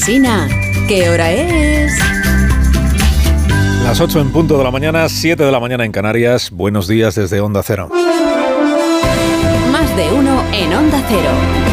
Alsina, ¿qué hora es? Las 8 en punto de la mañana, 7 de la mañana en Canarias. Buenos días desde Onda Cero. Más de uno en Onda Cero.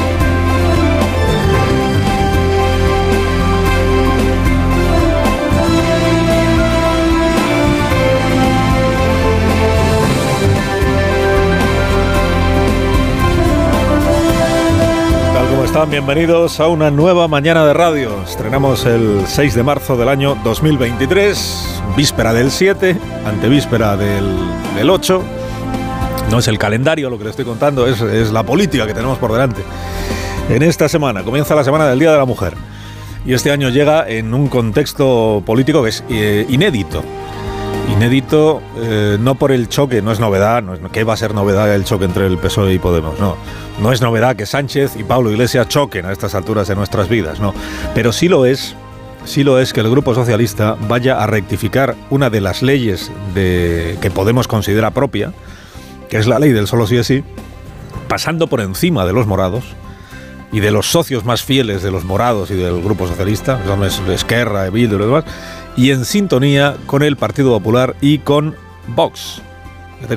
Bienvenidos a una nueva mañana de radio. Estrenamos el 6 de marzo del año 2023, víspera del 7, antevíspera del, del 8. No es el calendario lo que le estoy contando, es, es la política que tenemos por delante. En esta semana comienza la semana del Día de la Mujer. Y este año llega en un contexto político que es eh, inédito. Inédito eh, no por el choque, no es novedad, no es, ¿qué va a ser novedad el choque entre el PSOE y Podemos? No, no es novedad que Sánchez y Pablo Iglesias choquen a estas alturas de nuestras vidas, no. Pero sí lo es, sí lo es que el Grupo Socialista vaya a rectificar una de las leyes de, que Podemos considera propia, que es la ley del solo sí es sí, pasando por encima de los morados y de los socios más fieles de los morados y del Grupo Socialista, son Esquerra, Bildu y demás, y en sintonía con el Partido Popular y con Vox.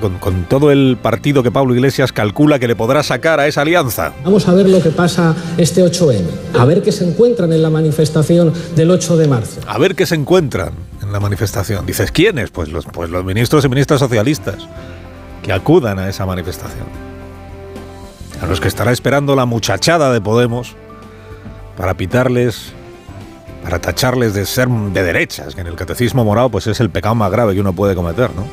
Con, con, todo el partido que Pablo Iglesias calcula que le podrá sacar a esa alianza. Vamos a ver lo que pasa este 8M, a ver qué se encuentran en la manifestación del 8 de marzo. A ver qué se encuentran en la manifestación. Dices, ¿quiénes? Pues los, pues los ministros y ministras socialistas que acudan a esa manifestación. A los que estará esperando la muchachada de Podemos para pitarles para tacharles de ser de derechas, que en el catecismo morado pues es el pecado más grave que uno puede cometer, ¿no?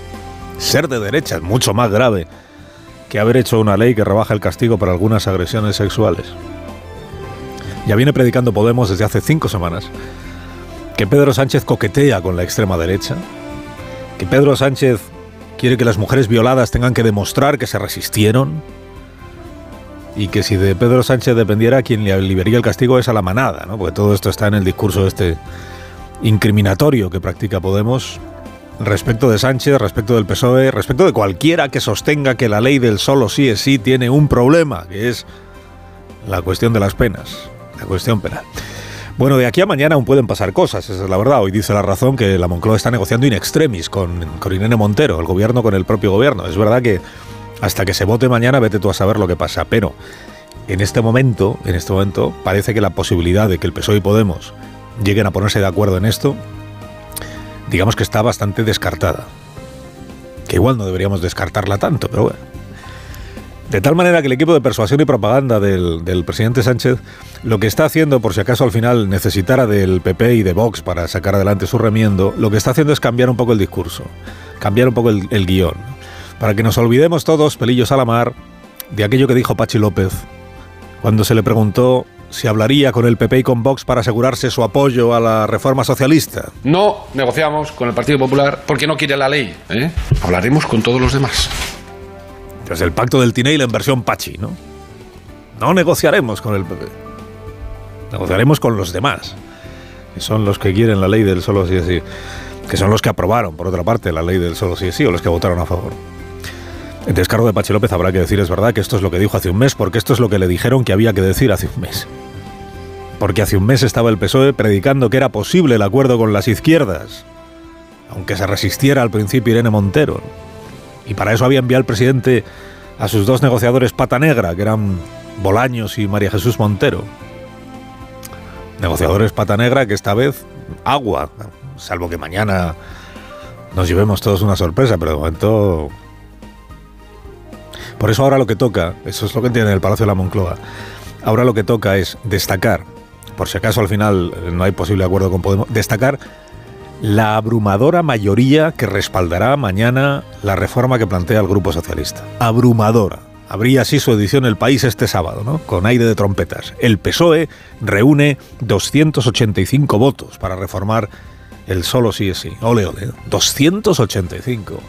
Ser de derechas, mucho más grave que haber hecho una ley que rebaja el castigo para algunas agresiones sexuales. Ya viene predicando Podemos desde hace cinco semanas que Pedro Sánchez coquetea con la extrema derecha, que Pedro Sánchez quiere que las mujeres violadas tengan que demostrar que se resistieron, y que si de Pedro Sánchez dependiera, quien le liberaría el castigo es a la manada, ¿no? porque todo esto está en el discurso este incriminatorio que practica Podemos respecto de Sánchez, respecto del PSOE, respecto de cualquiera que sostenga que la ley del solo sí es sí tiene un problema, que es la cuestión de las penas, la cuestión penal. Bueno, de aquí a mañana aún pueden pasar cosas, esa es la verdad. Hoy dice la razón que la Moncloa está negociando in extremis con, con Montero, el gobierno con el propio gobierno. Es verdad que hasta que se vote mañana, vete tú a saber lo que pasa. Pero en este momento, en este momento, parece que la posibilidad de que el PSOE y Podemos lleguen a ponerse de acuerdo en esto, digamos que está bastante descartada. Que igual no deberíamos descartarla tanto, pero bueno. De tal manera que el equipo de persuasión y propaganda del, presidente Sánchez lo que está haciendo, por si acaso al final necesitara del PP y de Vox para sacar adelante su remiendo, lo que está haciendo es cambiar un poco el discurso, cambiar un poco el, el guion para que nos olvidemos todos, pelillos a la mar, de aquello que dijo Pachi López cuando se le preguntó si hablaría con el PP y con Vox para asegurarse su apoyo a la reforma socialista. No negociamos con el Partido Popular porque no quiere la ley. ¿eh? Hablaremos con todos los demás. Desde el pacto del Tinel en versión Pachi, ¿no? No negociaremos con el PP. Negociaremos con los demás, que son los que quieren la ley del solo sí sí, que son los que aprobaron, por otra parte, la ley del solo sí sí o los que votaron a favor. En descargo de Pachi López habrá que decir, es verdad, que esto es lo que dijo hace un mes, porque esto es lo que le dijeron que había que decir hace un mes. Porque hace un mes estaba el PSOE predicando que era posible el acuerdo con las izquierdas, aunque se resistiera al principio Irene Montero. Y para eso había enviado el presidente a sus dos negociadores pata negra, que eran Bolaños y María Jesús Montero. Negociadores pata negra que esta vez agua, salvo que mañana nos llevemos todos una sorpresa, pero de momento por eso ahora lo que toca, eso es lo que entiende el Palacio de la Moncloa, ahora lo que toca es destacar, por si acaso al final no hay posible acuerdo con Podemos, destacar la abrumadora mayoría que respaldará mañana la reforma que plantea el Grupo Socialista. Abrumadora. Habría así su edición El País este sábado, ¿no? Con aire de trompetas. El PSOE reúne 285 votos para reformar el solo sí es sí. Ole, ole. 285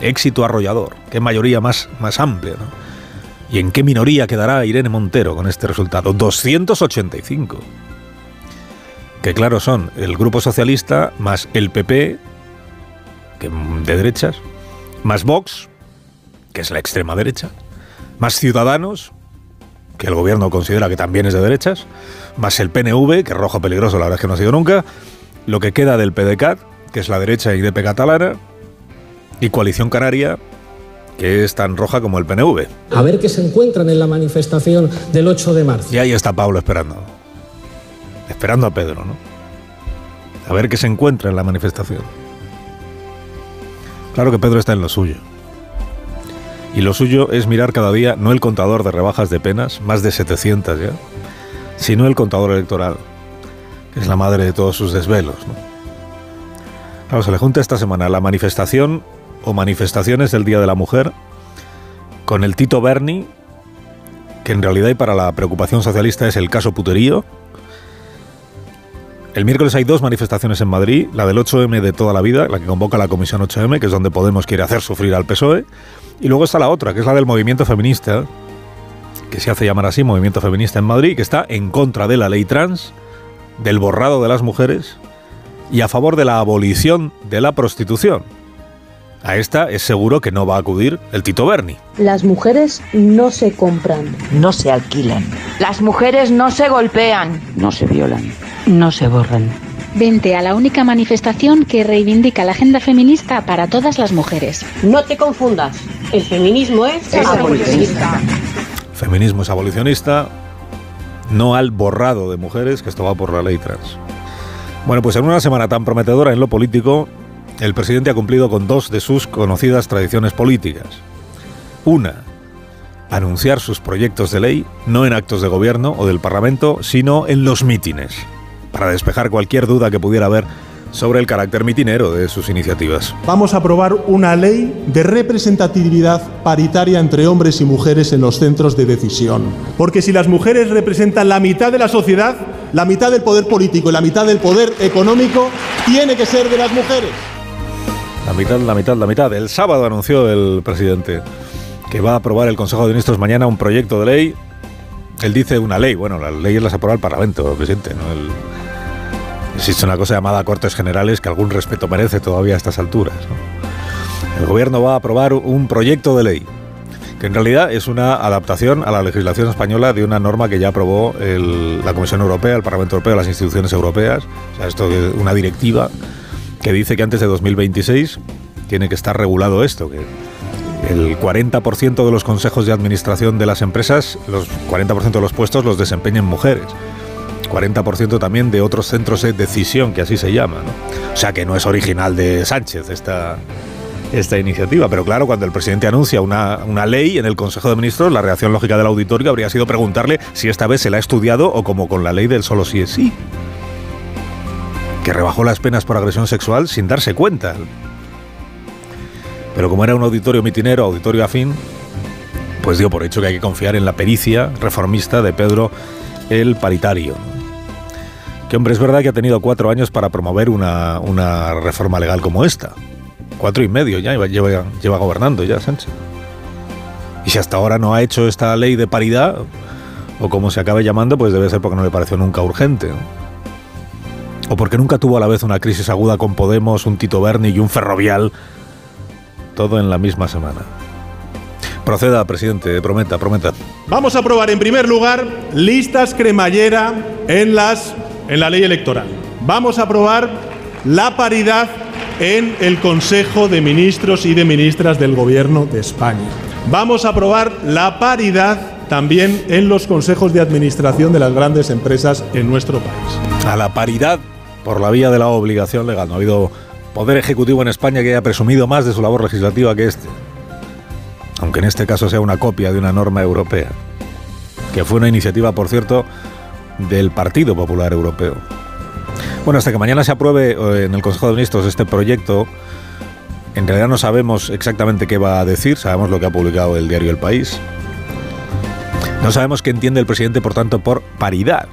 éxito arrollador, qué mayoría más, más amplia, ¿no? ¿Y en qué minoría quedará Irene Montero con este resultado? 285. Que claro son el Grupo Socialista más el PP, que de derechas, más Vox, que es la extrema derecha, más Ciudadanos, que el gobierno considera que también es de derechas, más el PNV, que rojo peligroso, la verdad es que no ha sido nunca, lo que queda del PDCAT, que es la derecha IDP catalana, y Coalición Canaria, que es tan roja como el PNV. A ver qué se encuentran en la manifestación del 8 de marzo. Y ahí está Pablo esperando. Esperando a Pedro, ¿no? A ver qué se encuentra en la manifestación. Claro que Pedro está en lo suyo. Y lo suyo es mirar cada día no el contador de rebajas de penas, más de 700 ya, sino el contador electoral, que es la madre de todos sus desvelos. ¿no? Claro, se le junta esta semana la manifestación o manifestaciones del Día de la Mujer con el Tito Berni, que en realidad y para la preocupación socialista es el caso puterío. El miércoles hay dos manifestaciones en Madrid, la del 8M de toda la vida, la que convoca la Comisión 8M, que es donde Podemos quiere hacer sufrir al PSOE, y luego está la otra, que es la del movimiento feminista, que se hace llamar así, movimiento feminista en Madrid, que está en contra de la ley trans, del borrado de las mujeres y a favor de la abolición de la prostitución. A esta es seguro que no va a acudir el Tito Berni. Las mujeres no se compran. No se alquilan. Las mujeres no se golpean. No se violan. No se borran. Vente a la única manifestación que reivindica la agenda feminista para todas las mujeres. No te confundas. El feminismo es, Es abolicionista. Feminismo es abolicionista, no al borrado de mujeres, que esto va por la ley trans. Bueno, pues en una semana tan prometedora en lo político, el presidente ha cumplido con dos de sus conocidas tradiciones políticas. Una, anunciar sus proyectos de ley no en actos de gobierno o del Parlamento, sino en los mítines, para despejar cualquier duda que pudiera haber sobre el carácter mitinero de sus iniciativas. Vamos a aprobar una ley de representatividad paritaria entre hombres y mujeres en los centros de decisión. Porque si las mujeres representan la mitad de la sociedad, la mitad del poder político y la mitad del poder económico tiene que ser de las mujeres. La mitad, la mitad, la mitad. El sábado anunció el presidente que va a aprobar el Consejo de Ministros mañana un proyecto de ley. Él dice una ley. Bueno, las leyes las aprueba el Parlamento, presidente. existe una cosa llamada Cortes Generales que algún respeto merece todavía a estas alturas. El gobierno va a aprobar un proyecto de ley que en realidad es una adaptación a la legislación española de una norma que ya aprobó la Comisión Europea, el Parlamento Europeo, las instituciones europeas. O sea, esto es una directiva que dice que antes de 2026 tiene que estar regulado esto, que el 40% de los consejos de administración de las empresas, los 40% de los puestos los desempeñen mujeres. 40% también de otros centros de decisión, que así se llama. O sea que no es original de Sánchez esta, esta iniciativa. Pero claro, cuando el presidente anuncia una, una ley en el Consejo de Ministros, la reacción lógica del auditorio habría sido preguntarle si esta vez se la ha estudiado o como con la ley del solo sí es sí. Que rebajó las penas por agresión sexual sin darse cuenta. Pero como era un auditorio mitinero, auditorio afín, pues dio por hecho que hay que confiar en la pericia reformista de Pedro el Paritario. Que hombre, es verdad que ha tenido cuatro años para promover una, reforma legal como esta. Cuatro y medio ya lleva, gobernando ya Sánchez. Y si hasta ahora no ha hecho esta ley de paridad, o como se acabe llamando, pues debe ser porque no le pareció nunca urgente. O porque nunca tuvo a la vez una crisis aguda con Podemos, un Tito Berni y un Ferrovial, todo en la misma semana. Proceda, presidente, prometa, prometa. Vamos a aprobar en primer lugar listas cremallera en, las, en la ley electoral. Vamos a aprobar la paridad en el Consejo de Ministros y de Ministras del Gobierno de España. Vamos a aprobar la paridad también en los consejos de administración de las grandes empresas en nuestro país. A la paridad por la vía de la obligación legal. No ha habido poder ejecutivo en España que haya presumido más de su labor legislativa que este. Aunque en este caso sea una copia de una norma europea. Que fue una iniciativa, por cierto, del Partido Popular Europeo. Bueno, hasta que mañana se apruebe eh, en el Consejo de Ministros este proyecto, en realidad no sabemos exactamente qué va a decir, sabemos lo que ha publicado el diario El País. No sabemos qué entiende el presidente, por tanto, por paridad.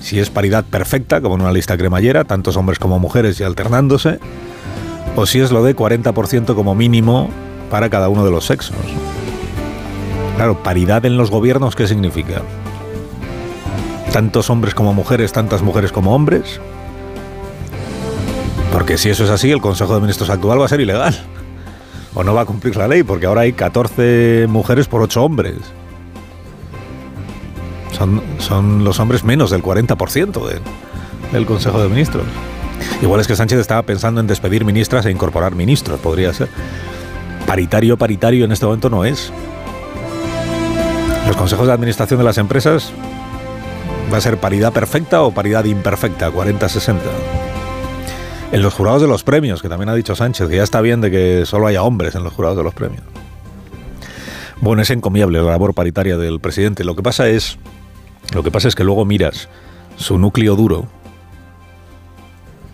Si es paridad perfecta, como en una lista cremallera, tantos hombres como mujeres y alternándose, o si es lo de 40% como mínimo para cada uno de los sexos. Claro, paridad en los gobiernos, ¿qué significa? tantos hombres como mujeres, tantas mujeres como hombres? Porque si eso es así, el Consejo de Ministros actual va a ser ilegal. O no va a cumplir la ley, porque ahora hay 14 mujeres por 8 hombres. Son, los hombres menos del 40% de- del Consejo de Ministros. Igual es que Sánchez estaba pensando en despedir ministras e incorporar ministros, podría ser. Paritario, paritario en este momento no es. Los consejos de administración de las empresas va a ser paridad perfecta o paridad imperfecta, 40-60. En los jurados de los premios, que también ha dicho Sánchez, que ya está bien de que solo haya hombres en los jurados de los premios. Bueno, es encomiable la labor paritaria del presidente. Lo que pasa es, lo que pasa es que luego miras su núcleo duro,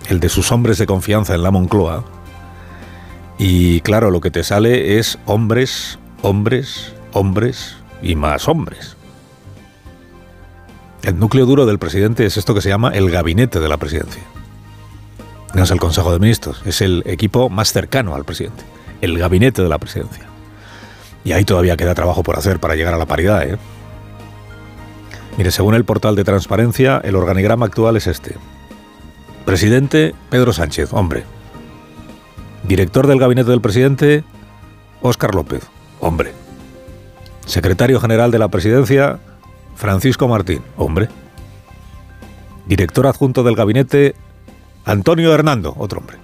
el de sus hombres de confianza en la Moncloa, y claro, lo que te sale es hombres, hombres, hombres y más hombres. El núcleo duro del presidente es esto que se llama el gabinete de la presidencia. No es el Consejo de Ministros, es el equipo más cercano al presidente, el gabinete de la presidencia. Y ahí todavía queda trabajo por hacer para llegar a la paridad. ¿eh? Mire, según el portal de transparencia, el organigrama actual es este. Presidente Pedro Sánchez, hombre. Director del gabinete del presidente, Óscar López, hombre. Secretario general de la presidencia, Francisco Martín, hombre. Director adjunto del gabinete, Antonio Hernando, otro hombre.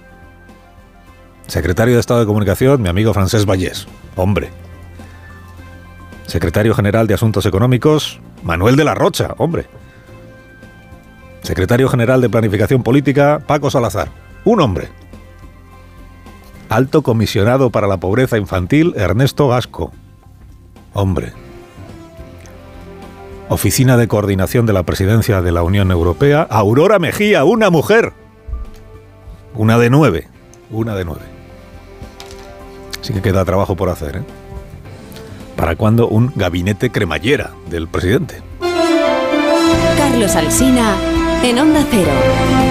Secretario de Estado de Comunicación, mi amigo Francés Vallés, hombre. Secretario General de Asuntos Económicos, Manuel de la Rocha, hombre. Secretario General de Planificación Política, Paco Salazar, un hombre. Alto Comisionado para la Pobreza Infantil, Ernesto Gasco, hombre. Oficina de Coordinación de la Presidencia de la Unión Europea, Aurora Mejía, una mujer. Una de nueve, una de nueve. Así que queda trabajo por hacer, ¿eh? ¿Para cuándo un gabinete cremallera del presidente? Carlos Alsina en Onda Cero.